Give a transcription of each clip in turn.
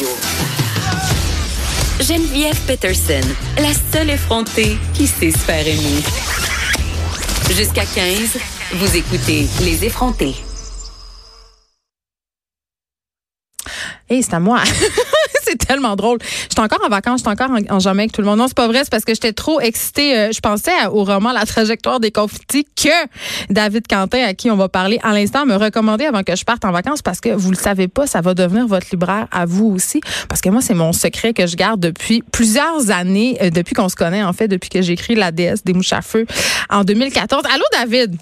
Radio. Geneviève Peterson, la seule effrontée qui sait se faire aimer. Jusqu'à 15, vous écoutez Les effrontés. Hey, c'est à moi. c'est tellement drôle. J'étais encore en vacances, j'étais encore en, Jamaïque, tout le monde. Non, c'est pas vrai, c'est parce que j'étais trop excitée. Euh, je pensais au roman La trajectoire des confettis que David Quentin, à qui on va parler à l'instant, me recommandait avant que je parte en vacances parce que vous le savez pas, ça va devenir votre libraire à vous aussi. Parce que moi, c'est mon secret que je garde depuis plusieurs années, euh, depuis qu'on se connaît, en fait, depuis que j'écris La déesse des mouches à feu en 2014. Allô, David?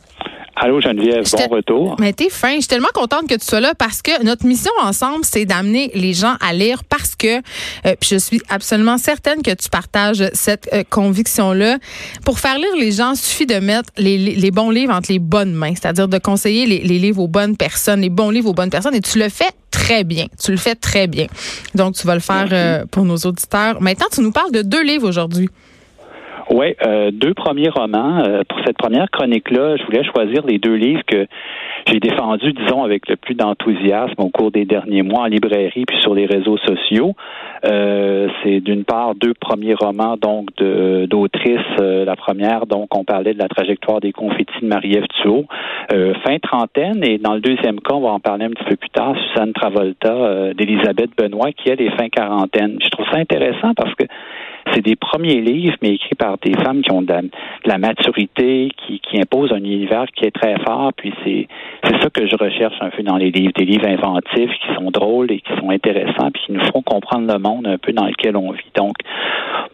Allô Geneviève, bon retour. Mais t'es fin. Je suis tellement contente que tu sois là parce que notre mission ensemble, c'est d'amener les gens à lire parce que, euh, puis je suis absolument certaine que tu partages cette euh, conviction-là. Pour faire lire les gens, il suffit de mettre les, les, bons livres entre les bonnes mains, c'est-à-dire de conseiller les, les livres aux bonnes personnes, les bons livres aux bonnes personnes, et tu le fais très bien. Tu le fais très bien. Donc, tu vas le faire euh, pour nos auditeurs. Maintenant, tu nous parles de deux livres aujourd'hui. Oui, euh, deux premiers romans. Euh, pour cette première chronique-là, je voulais choisir les deux livres que j'ai défendus, disons, avec le plus d'enthousiasme au cours des derniers mois en librairie puis sur les réseaux sociaux. Euh, c'est d'une part deux premiers romans donc d'autrices. la première, donc, on parlait de la trajectoire des confettis de Marie-Ève fin trentaine, et dans le deuxième cas, on va en parler un petit peu plus tard, Suzanne Travolta d'Elisabeth Benoît, qui elle est fin quarantaine. Je trouve ça intéressant parce que c'est des premiers livres, mais écrits par des femmes qui ont de la, maturité, qui, qui, imposent un univers qui est très fort. Puis c'est c'est ça que je recherche un peu dans les livres, des livres inventifs qui sont drôles et qui sont intéressants, puis qui nous font comprendre le monde un peu dans lequel on vit. Donc,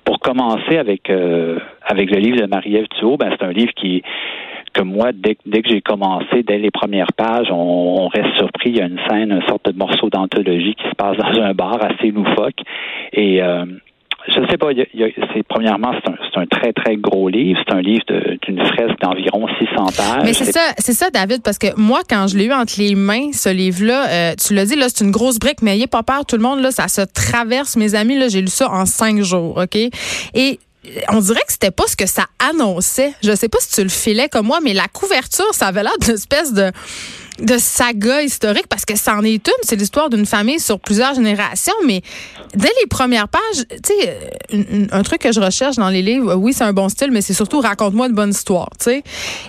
pour commencer avec euh, avec le livre de Marie-Ève Thuot, ben c'est un livre qui que moi, dès, dès que j'ai commencé, dès les premières pages, on, on, reste surpris. Il y a une scène, une sorte de morceau d'anthologie qui se passe dans un bar assez loufoque. Et euh, je ne sais pas. c'est premièrement, c'est un, un, très très gros livre. C'est un livre d'une fresque d'environ 600 pages. Mais c'est ça, c'est ça, David, parce que moi, quand je l'ai eu entre les mains, ce livre-là, euh, tu l'as dit, là, c'est une grosse brique, mais n'ayez pas peur, tout le monde, là, ça se traverse. Mes amis, là, j'ai lu ça en cinq jours, ok? Et on dirait que c'était pas ce que ça annonçait. Je sais pas si tu le filais comme moi, mais la couverture, ça avait l'air d'une espèce de de saga historique parce que c'en est une, c'est l'histoire d'une famille sur plusieurs générations, mais dès les premières pages, tu sais, un, truc que je recherche dans les livres, oui, c'est un bon style, mais c'est surtout raconte-moi une bonne histoire, tu sais.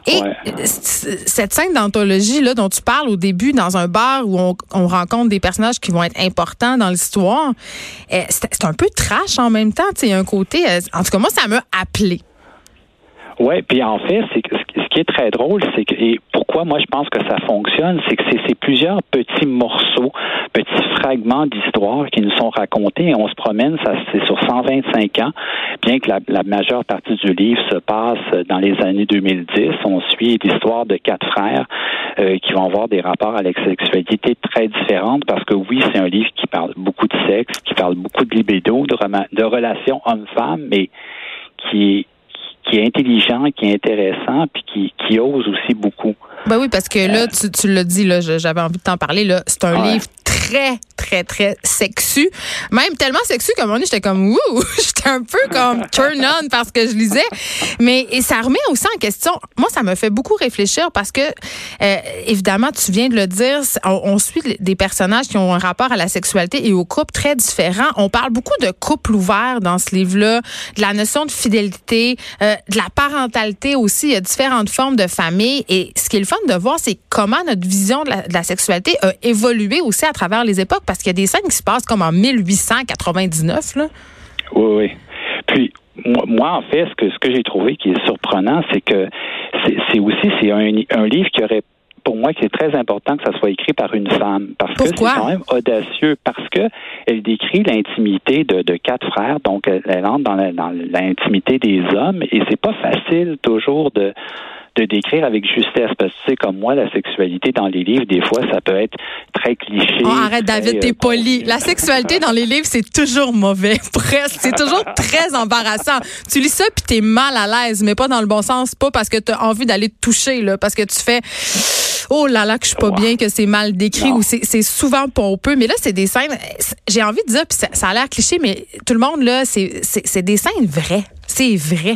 Et cette scène d'anthologie là dont tu parles au début dans un bar où on, on rencontre des personnages qui vont être importants dans l'histoire, eh, c'est un peu trash en même temps, tu sais, un côté, euh, en tout cas moi ça m'a appelé. Oui, puis en fait, c'est ce qui est très drôle, c'est que et pourquoi moi je pense que ça fonctionne, c'est que c'est plusieurs petits morceaux, petits fragments d'histoire qui nous sont racontés et on se promène, ça c'est sur 125 ans, bien que la, majeure partie du livre se passe dans les années 2010. On suit l'histoire de quatre frères euh, qui vont avoir des rapports à la sexualité très différentes parce que oui, c'est un livre qui parle beaucoup de sexe, qui parle beaucoup de libido, de, de relations hommes-femmes, mais qui qui est intelligent, qui est intéressant, puis qui, qui ose aussi beaucoup. Ben oui, parce que là, euh, tu, tu l'as dit, là, j'avais envie de t'en parler. Là, c'est un livre très, très, très sexu. Même tellement sexu un moment donné, j'étais comme, ouh, j'étais un peu comme turn on parce que je lisais. Mais et ça remet aussi en question. Moi, ça me fait beaucoup réfléchir parce que, euh, évidemment, tu viens de le dire, on, suit des personnages qui ont un rapport à la sexualité et au couple très différents. On parle beaucoup de couple ouvert dans ce livre-là, de la notion de fidélité, euh, de la parentalité aussi. Il y a différentes formes de famille. Et ce qui est le fun de voir, c'est comment notre vision de la sexualité a évolué aussi à travers les époques, parce qu'il y a des scènes qui se passent comme en 1899. Là. Oui, oui. Puis, moi, en fait, ce que, ce que j'ai trouvé qui est surprenant, c'est que c'est aussi c'est un, un livre qui aurait pour moi, qui est très important que ça soit écrit par une femme. Parce que c'est quand même audacieux, parce que elle décrit l'intimité de, de, quatre frères, donc elle, entre dans l'intimité des hommes, et c'est pas facile toujours de de décrire avec justesse. Parce que tu sais, comme moi, la sexualité dans les livres, des fois, ça peut être très cliché. Oh, arrête, David, t'es euh, poli. La sexualité dans les livres, c'est toujours mauvais, presque. C'est toujours très embarrassant. Tu lis ça puis t'es mal à l'aise, mais pas dans le bon sens, pas parce que t'as envie d'aller te toucher, là, parce que tu fais oh là là que je suis pas bien, que c'est mal décrit ou c'est souvent pompeux. Mais là, c'est des scènes, j'ai envie de dire, puis ça, ça a l'air cliché, mais tout le monde, là, c'est des scènes vraies. C'est vrai.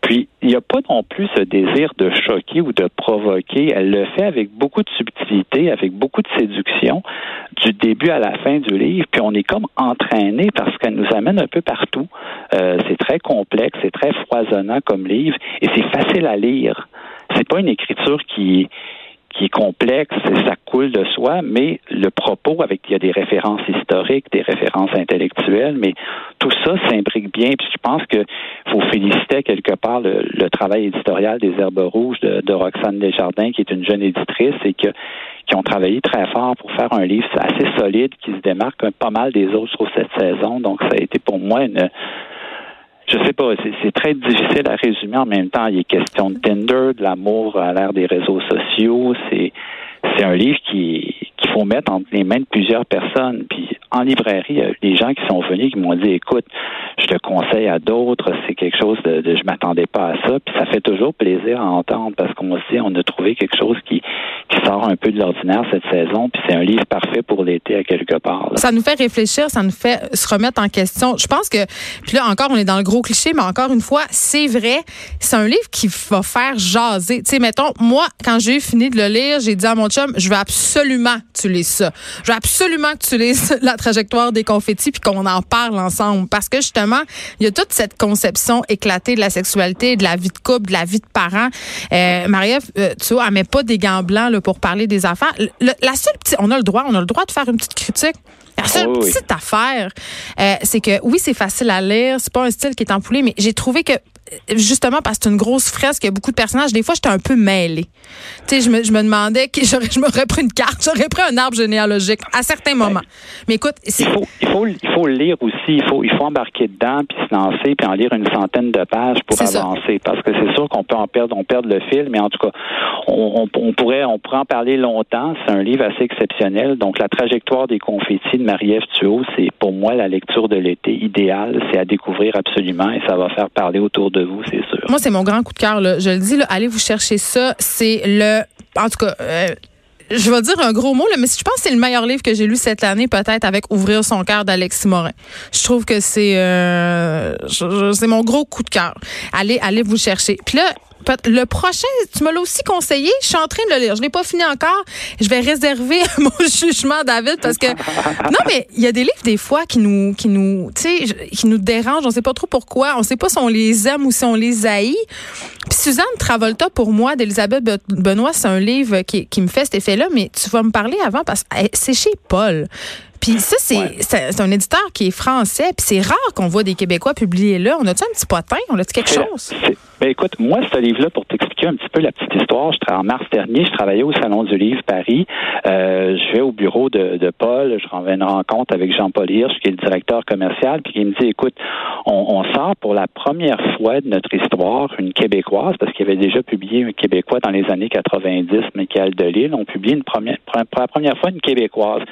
Puis, il n'y a pas non plus ce désir de choquer ou de provoquer. Elle le fait avec beaucoup de subtilité, avec beaucoup de séduction, du début à la fin du livre. Puis, on est comme entraîné parce qu'elle nous amène un peu partout. Euh, c'est très complexe, c'est très foisonnant comme livre et c'est facile à lire. C'est pas une écriture qui qui est complexe, ça coule de soi, mais le propos, avec il y a des références historiques, des références intellectuelles, mais tout ça s'imbrique bien. Puis je pense que faut féliciter quelque part le, travail éditorial des Herbes Rouges de, de, Roxane Desjardins, qui est une jeune éditrice et que, qui ont travaillé très fort pour faire un livre assez solide qui se démarque pas mal des autres sur cette saison. Donc ça a été pour moi une je sais pas, c'est très difficile à résumer en même temps. Il est question de Tinder, de l'amour à l'ère des réseaux sociaux. C'est un livre qui faut mettre entre les mains de plusieurs personnes. Puis en librairie, il y a des gens qui sont venus qui m'ont dit écoute, je te conseille à d'autres, c'est quelque chose de, de je m'attendais pas à ça. Puis ça fait toujours plaisir à entendre parce qu'on sait on a trouvé quelque chose qui, qui sort un peu de l'ordinaire cette saison. Puis c'est un livre parfait pour l'été à quelque part. Ça nous fait réfléchir, ça nous fait se remettre en question. Je pense que puis là encore on est dans le gros cliché, mais encore une fois, c'est vrai, c'est un livre qui va faire jaser. Tu sais, mettons, moi quand j'ai fini de le lire, j'ai dit à mon chum, je veux absolument Je veux absolument que tu lises la trajectoire des confettis puis qu'on en parle ensemble parce que justement, il y a toute cette conception éclatée de la sexualité, de la vie de couple, de la vie de parents. Euh, Marie-Ève, euh, tu vois, elle met pas des gants blancs là, pour parler des affaires. la seule petite, on a le droit, on a le droit de faire une petite critique. La seule petite affaire, euh, c'est que oui, c'est facile à lire, c'est pas un style qui est empoulé, mais j'ai trouvé que justement parce que c'est une grosse fresque, il y a beaucoup de personnages. Des fois, j'étais un peu mêlée. Tu sais, je me, je me demandais que je m'aurais pris une carte, j'aurais pris un arbre généalogique à certains moments. Mais écoute, il faut, il faut, il faut le lire aussi. Il faut, il faut embarquer dedans puis se lancer puis en lire une centaine de pages pour avancer. Parce que c'est sûr qu'on peut en perdre, on perd le fil, mais en tout cas, on, on, pourrait, on pourrait en parler longtemps. C'est un livre assez exceptionnel. Donc, la trajectoire des confettis de Marie-Ève Thuot, c'est pour moi la lecture de l'été idéale. C'est à découvrir absolument et ça va faire parler autour de vous, c'est sûr. Moi, c'est mon grand coup de cœur. Je le dis, allez vous chercher ça. C'est le... En tout cas... Euh, je vais dire un gros mot, là, mais je pense que c'est le meilleur livre que j'ai lu cette année, peut-être avec Ouvrir son cœur d'Alexis Morin. Je trouve que c'est euh, c'est mon gros coup de cœur. Allez, allez vous chercher. Puis là, le prochain, tu me l'as aussi conseillé. Je suis en train de le lire. Je l'ai pas fini encore. Je vais réserver mon jugement, David, parce que non, mais il y a des livres des fois qui nous, qui nous, tu sais, qui nous dérangent. On sait pas trop pourquoi. On sait pas si on les aime ou si on les haït. Puis Suzanne Travolta, pour moi, d'Elisabeth Benoît, c'est un livre qui, qui me fait cet effet-là. Mais tu vas me parler avant parce que c'est chez Paul. Puis ça, c'est un éditeur qui est français. Puis c'est rare qu'on voit des Québécois publier là. On a-tu un petit potin? On a-tu quelque chose? Ben écoute, moi, ce livre-là, pour t'expliquer un petit peu la petite histoire, je, en mars dernier, je travaillais au Salon du Livre Paris. Euh, je vais au bureau de, de Paul, je renvoie une rencontre avec Jean-Paul Hirsch, qui est le directeur commercial, puis il me dit, écoute, on, on, sort pour la première fois de notre histoire une Québécoise, parce qu'il avait déjà publié un Québécois dans les années 90, Michael Delille. On publie une première, pour la première fois une Québécoise.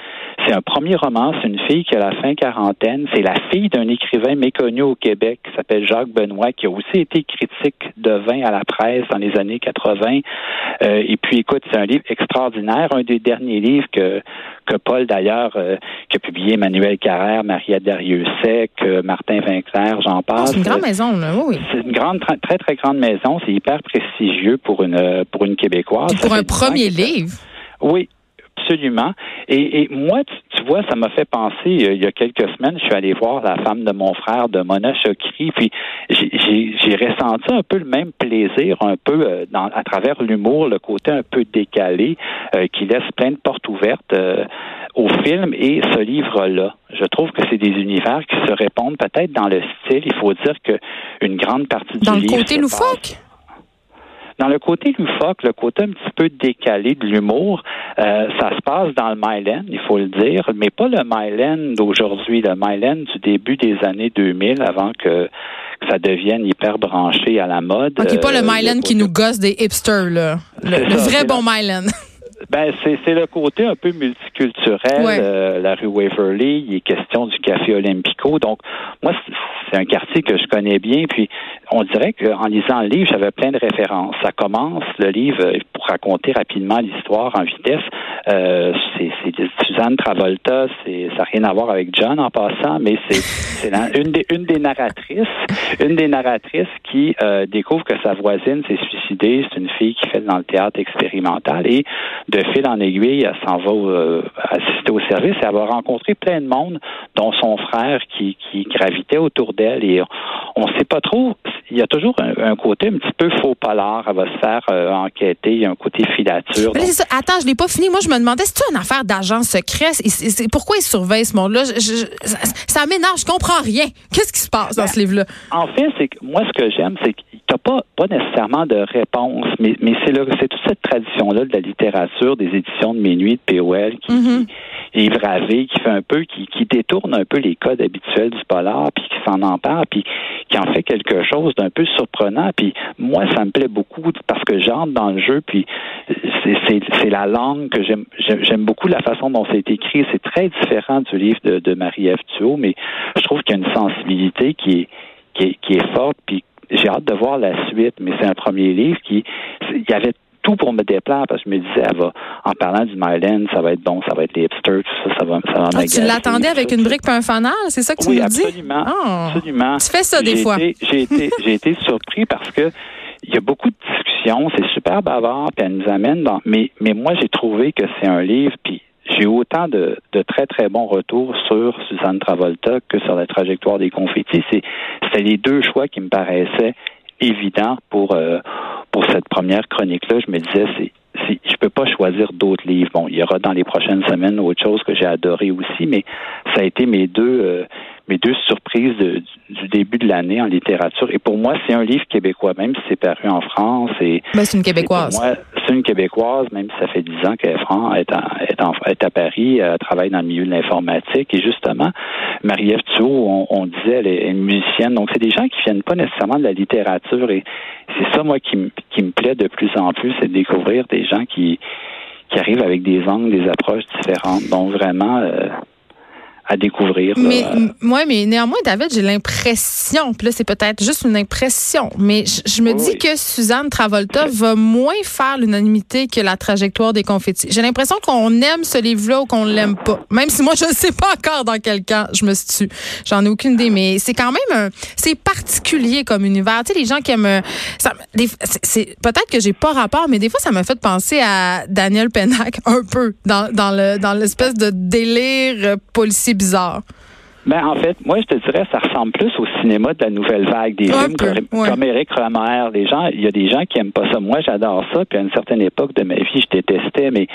C'est un premier roman, c'est une fille qui a la fin quarantaine. C'est la fille d'un écrivain méconnu au Québec qui s'appelle Jacques Benoît, qui a aussi été critique de vin à la presse dans les années 80. Euh, et puis, écoute, c'est un livre extraordinaire, un des derniers livres que, que Paul, d'ailleurs, euh, qui a publié Emmanuel Carrère, Maria Dariussec, euh, Martin Vinclair, j'en passe. c'est une grande maison, là, oui. C'est une grande, très, très grande maison. C'est hyper prestigieux pour une, pour une Québécoise. pour un premier livre? Oui, Absolument. Et, et moi, tu, vois, ça m'a fait penser, euh, il y a quelques semaines, je suis allé voir la femme de mon frère, de Mona Chokri, puis j'ai ressenti un peu le même plaisir, un peu euh, dans, à travers l'humour, le côté un peu décalé, euh, qui laisse plein de portes ouvertes au film et ce livre-là. Je trouve que c'est des univers qui se répondent peut-être dans le style. Il faut dire que une grande partie du livre... Dans le côté loufoque? Dans le côté loufoque, le côté un petit peu décalé de l'humour, euh, ça se passe dans le Myland, il faut le dire, mais pas le Myland d'aujourd'hui, le Myland du début des années 2000, avant que ça devienne hyper branché à la mode. OK, pas le euh, Myland qui nous gosse des hipsters, là. Le, vrai bon Myland. Ben, c'est le côté un peu multiculturel. Euh, la rue Waverly, il est question du Café Olympico. Donc, moi, c'est un quartier que je connais bien. Puis, on dirait qu'en lisant le livre, j'avais plein de références. Ça commence, le livre, pour raconter rapidement l'histoire en vitesse, euh, c'est Suzanne Travolta, ça n'a rien à voir avec John en passant, mais c'est une des une des narratrices, une des narratrices qui euh, découvre que sa voisine s'est suicidée. C'est une fille qui fait dans le théâtre expérimental et de fil en aiguille, elle s'en va euh, assister au service et elle va rencontrer plein de monde, dont son frère qui, qui gravitait autour d'elle on ne sait pas trop. Il y a toujours un, côté un petit peu faux polar. Elle va se faire euh, enquêter. Il y a un côté filature. Attends, je l'ai pas fini. Moi, je me demandais, c'est une affaire d'agent secret? pourquoi ils surveillent ce monde-là? ça, m'énerve. Je comprends rien. Qu'est-ce qui se passe dans ben, ce livre-là? En fait, c'est que moi, ce que j'aime, c'est que tu n'as pas, pas nécessairement de réponse, mais, mais c'est toute cette tradition-là de la littérature, des éditions de minuit de POL qui, mm-hmm. Yves Ravé, qui fait un peu, qui, qui détourne un peu les codes habituels du polar, puis qui s'en empare, puis qui en fait quelque chose d'un peu surprenant. Puis moi, ça me plaît beaucoup parce que j'entre dans le jeu, puis c'est la langue que j'aime. J'aime beaucoup la façon dont c'est écrit. C'est très différent du livre de, de Marie-Ève Thuot, mais je trouve qu'il y a une sensibilité qui est, qui est, qui est forte, puis j'ai hâte de voir la suite, mais c'est un premier livre qui, il y avait tout pour me déplaire parce que je me disais, elle va, en parlant du Myland, ça va être bon, ça va être les hipsters, tout ça, ça va, ça va ah, Tu l'attendais avec une brique et un fanal, c'est ça que tu oui, nous absolument, dis? Ah. absolument. Tu fais ça des fois. J'ai été, j'ai été surpris parce que il y a beaucoup de discussions, c'est super bavard, puis elle nous amène dans. Mais, mais moi, j'ai trouvé que c'est un livre, puis j'ai autant de, de, très, très bons retours sur Suzanne Travolta que sur la trajectoire des confettis. C'était les deux choix qui me paraissaient évident pour euh, pour cette première chronique-là. Je me disais, c'est si, je peux pas choisir d'autres livres. Bon, il y aura dans les prochaines semaines autre chose que j'ai adoré aussi, mais ça a été mes deux euh, mes deux surprises du début de l'année en littérature. Et pour moi, c'est un livre québécois, même si c'est paru en France. Et ben, c'est une québécoise. C'est une québécoise, même si ça fait dix ans qu'elle est, est, est, à Paris, elle travaille dans le milieu de l'informatique. Et justement, Marie-Ève Thuot, on, disait, elle est une musicienne. Donc, c'est des gens qui viennent pas nécessairement de la littérature. Et c'est ça, moi, qui, qui me plaît de plus en plus, c'est de découvrir des gens qui, qui arrivent avec des angles, des approches différentes. Donc, vraiment... Euh, à découvrir. Mais moi, mais néanmoins, David, j'ai l'impression, puis là, c'est peut-être juste une impression, mais je, me dis que Suzanne Travolta va moins faire l'unanimité que la trajectoire des confettis. J'ai l'impression qu'on aime ce livre-là ou qu'on l'aime pas. Même si moi, je ne sais pas encore dans quel camp je me situe. J'en ai aucune idée, mais c'est quand même un, c'est particulier comme univers. Tu sais, les gens qui aiment, euh, ça, c'est, peut-être que j'ai pas rapport, mais des fois, ça m'a fait penser à Daniel Pennac un peu dans, dans le, dans l'espèce de délire policier bizarre. Ben, en fait, moi, je te dirais, ça ressemble plus au cinéma de la nouvelle vague, des films comme, Eric Romer. Les gens, il y a des gens qui aiment pas ça. Moi, j'adore ça. Puis à une certaine époque de ma vie, je détestais, mais,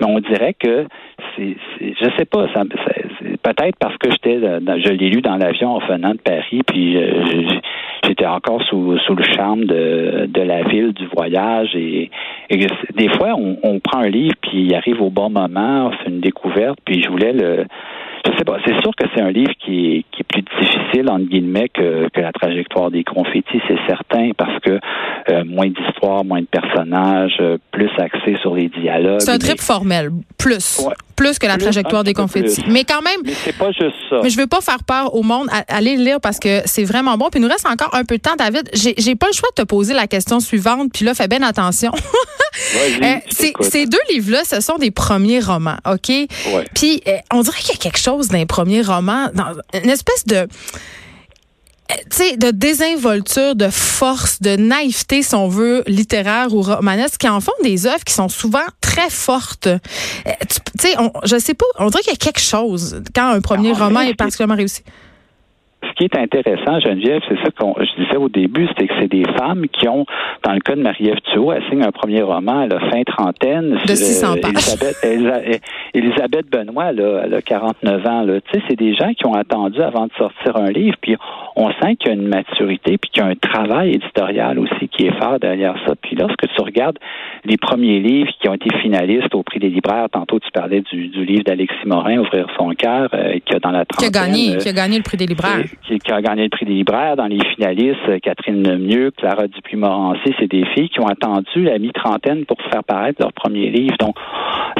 mais on dirait que c'est, je sais pas, ça, peut-être parce que j'étais, je l'ai lu dans l'avion en venant de Paris, puis j'étais encore sous, sous le charme de, de la ville, du voyage, et, des fois, on, on prend un livre, puis il arrive au bon moment, c'est une découverte, puis je voulais le je sais pas. C'est sûr que c'est un livre qui est, qui est plus difficile, entre guillemets, que, que la trajectoire des confettis, c'est certain, parce que euh, moins d'histoire, moins de personnages, euh, plus axé sur les dialogues. C'est un trip formel, plus. Plus que la trajectoire des confettis. Mais quand même. Mais c'est pas juste ça. Mais je veux pas faire peur au monde. Allez le lire parce que c'est vraiment bon. Puis il nous reste encore un peu de temps, David. J'ai pas le choix de te poser la question suivante. Puis là, fais bien attention. euh, ces deux livres-là, ce sont des premiers romans, OK? Puis on dirait qu'il y a quelque chose d'un premier roman, dans une espèce de tu de désinvolture, de force, de naïveté, si on veut, littéraire ou romanesque, qui en font des œuvres qui sont souvent très fortes. Euh, tu sais, je sais pas, on dirait qu'il y a quelque chose quand un premier ah, roman est particulièrement réussi ce qui est intéressant, Geneviève, c'est ça que je disais au début, c'était que c'est des femmes qui ont, dans le cas de Marie-Ève Thuot, elle signe un premier roman, elle a fin trentaine. De 600 Elisabeth, Elisabeth Benoît, là, elle a 49 ans. Tu sais, c'est des gens qui ont attendu avant de sortir un livre, puis on sent qu'il y a une maturité, puis qu'il y a un travail éditorial aussi qui est fort derrière ça. Puis lorsque tu regardes les premiers livres qui ont été finalistes au prix des libraires, tantôt tu parlais du, livre d'Alexis Morin, Ouvrir son cœur, euh, qui a dans la trentaine... Qui a gagné, qui a gagné le prix des libraires qui, a gagné le prix des libraires. Dans les finalistes, euh, Catherine Lemieux, Clara Dupuis-Morancy, c'est des filles qui ont attendu la mi-trentaine pour faire paraître leur premier livre. Donc,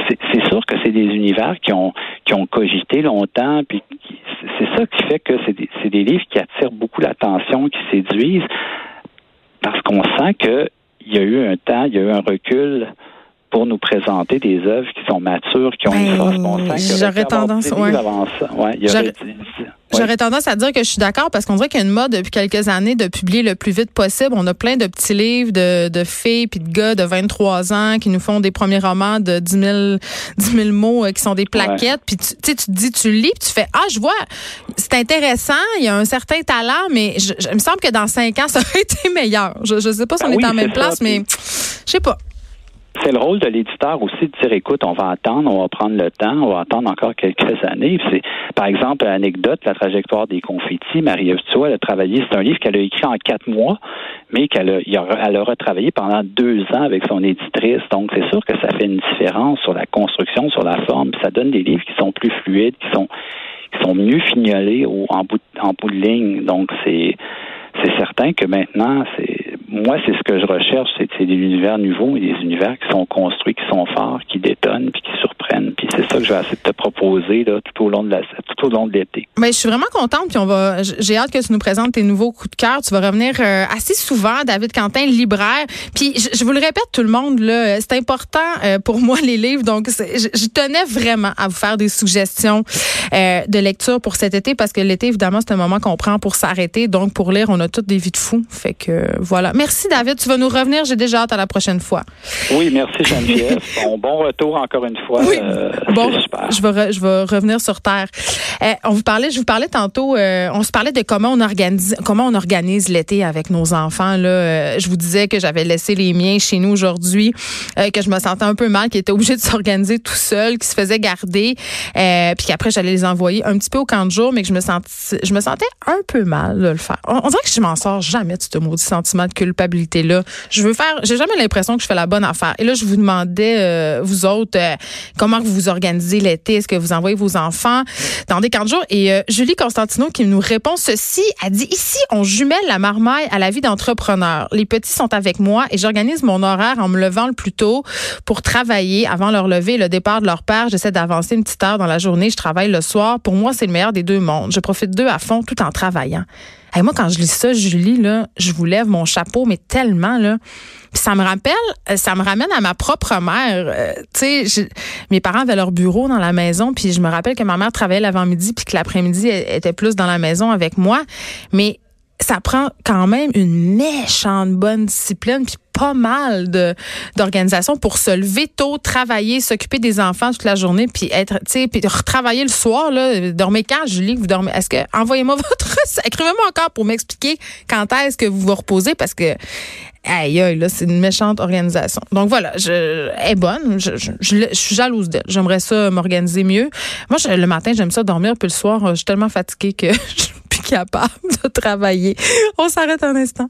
c'est sûr que c'est des univers qui ont qui ont cogité longtemps, puis c'est ça qui fait que c'est des, des livres qui attirent beaucoup l'attention, qui séduisent parce qu'on sent qu'il y a eu un temps, il y a eu un recul pour nous présenter des œuvres qui sont matures, qui ont une force. Ben, j'aurais tendance, ouais. J'aurais tendance à dire que je suis d'accord parce qu'on dirait qu'il y a une mode depuis quelques années de publier le plus vite possible. On a plein de petits livres de, de filles puis de gars de 23 ans qui nous font des premiers romans de 10 000, 10 000 mots euh, qui sont des plaquettes. Puis tu, tu te dis, tu lis puis tu fais, ah, je vois, c'est intéressant, il y a un certain talent, mais je, il me semble que dans cinq ans, ça aurait été meilleur. Je, je sais pas si on ben est en même place, mais je sais pas c'est le rôle de l'éditeur aussi de dire écoute, on va attendre, on va prendre le temps, on va attendre encore quelques années. C'est, par exemple, anecdote, la trajectoire des confettis, Marie-Ève elle a travaillé, c'est un livre qu'elle a écrit en quatre mois, mais qu'elle a, elle aura travaillé pendant deux ans avec son éditrice. Donc, c'est sûr que ça fait une différence sur la construction, sur la forme. Ça donne des livres qui sont plus fluides, qui sont, qui sont mieux fignolés au, en, bout, en bout de ligne. Donc, c'est, c'est certain que maintenant, c'est moi, c'est ce que je recherche, c'est des univers nouveaux et des univers qui sont construits, qui sont forts, qui détonnent, puis qui surprennent. Puis c'est ça que je vais essayer de te proposer là, tout au long de la, tout au long de l'été. Mais je suis vraiment contente, puis on va. J'ai hâte que tu nous présentes tes nouveaux coups de cœur. Tu vas revenir euh, assez souvent, David Quentin, libraire. Puis je, vous le répète, tout le monde là, c'est important euh, pour moi les livres. Donc je, je, tenais vraiment à vous faire des suggestions euh, de lecture pour cet été parce que l'été évidemment c'est un moment qu'on prend pour s'arrêter. Donc pour lire, on a toutes des vies de fous. Fait que voilà. Merci, David. Tu vas nous revenir. J'ai déjà hâte à la prochaine fois. Oui, merci, Geneviève. bon, bon retour encore une fois. Oui. Euh, bon, je vais, je vais revenir sur Terre. Euh, on vous parlait, je vous parlais tantôt, euh, on se parlait de comment on organise, comment on organise l'été avec nos enfants. Là, je vous disais que j'avais laissé les miens chez nous aujourd'hui, que je me sentais un peu mal, qu'ils étaient obligés de s'organiser tout seuls, qu'ils se faisaient garder, puis qu'après j'allais les envoyer un petit peu au camp de jour, mais que je me sentais, je me sentais un peu mal de le faire. On, dirait que je m'en sors jamais de ce maudit sentiment de culpabilité culpabilité-là. Je veux faire, j'ai jamais l'impression que je fais la bonne affaire. Et là, je vous demandais, euh, vous autres, euh, comment vous vous organisez l'été? Est-ce que vous envoyez vos enfants dans Et euh, Julie Constantino qui nous répond ceci, a dit, ici, on jumelle la marmaille à la vie d'entrepreneur. Les petits sont avec moi et j'organise mon horaire en me levant le plus tôt pour travailler avant leur lever le départ de leur père. J'essaie d'avancer une petite heure dans la journée. Je travaille le soir. Pour moi, c'est le meilleur des deux mondes. Je profite d'eux à fond tout en travaillant. Et moi, quand je lis ça, Julie, là, je vous lève mon chapeau, mais tellement, là. Puis ça me rappelle, euh, ça me ramène à ma propre mère. Euh, tu sais, mes parents avaient leur bureau dans la maison, puis je me rappelle que ma mère travaillait l'avant-midi, puis que l'après-midi, elle était plus dans la maison avec moi. Mais ça prend quand même une méchante bonne discipline pas mal de d'organisation pour se lever tôt, travailler, s'occuper des enfants toute la journée puis être tu sais puis retravailler le soir là, dormez quand Julie? Vous dormez Est-ce que envoyez-moi votre écrivez-moi encore pour m'expliquer quand est-ce que vous vous reposez parce que aïe aïe là, c'est une méchante organisation. Donc voilà, je est bonne, je, je, je, suis jalouse d'elle. J'aimerais ça m'organiser mieux. Moi le matin, j'aime ça dormir puis le soir, je suis tellement fatiguée que je capable de travailler. On s'arrête un instant.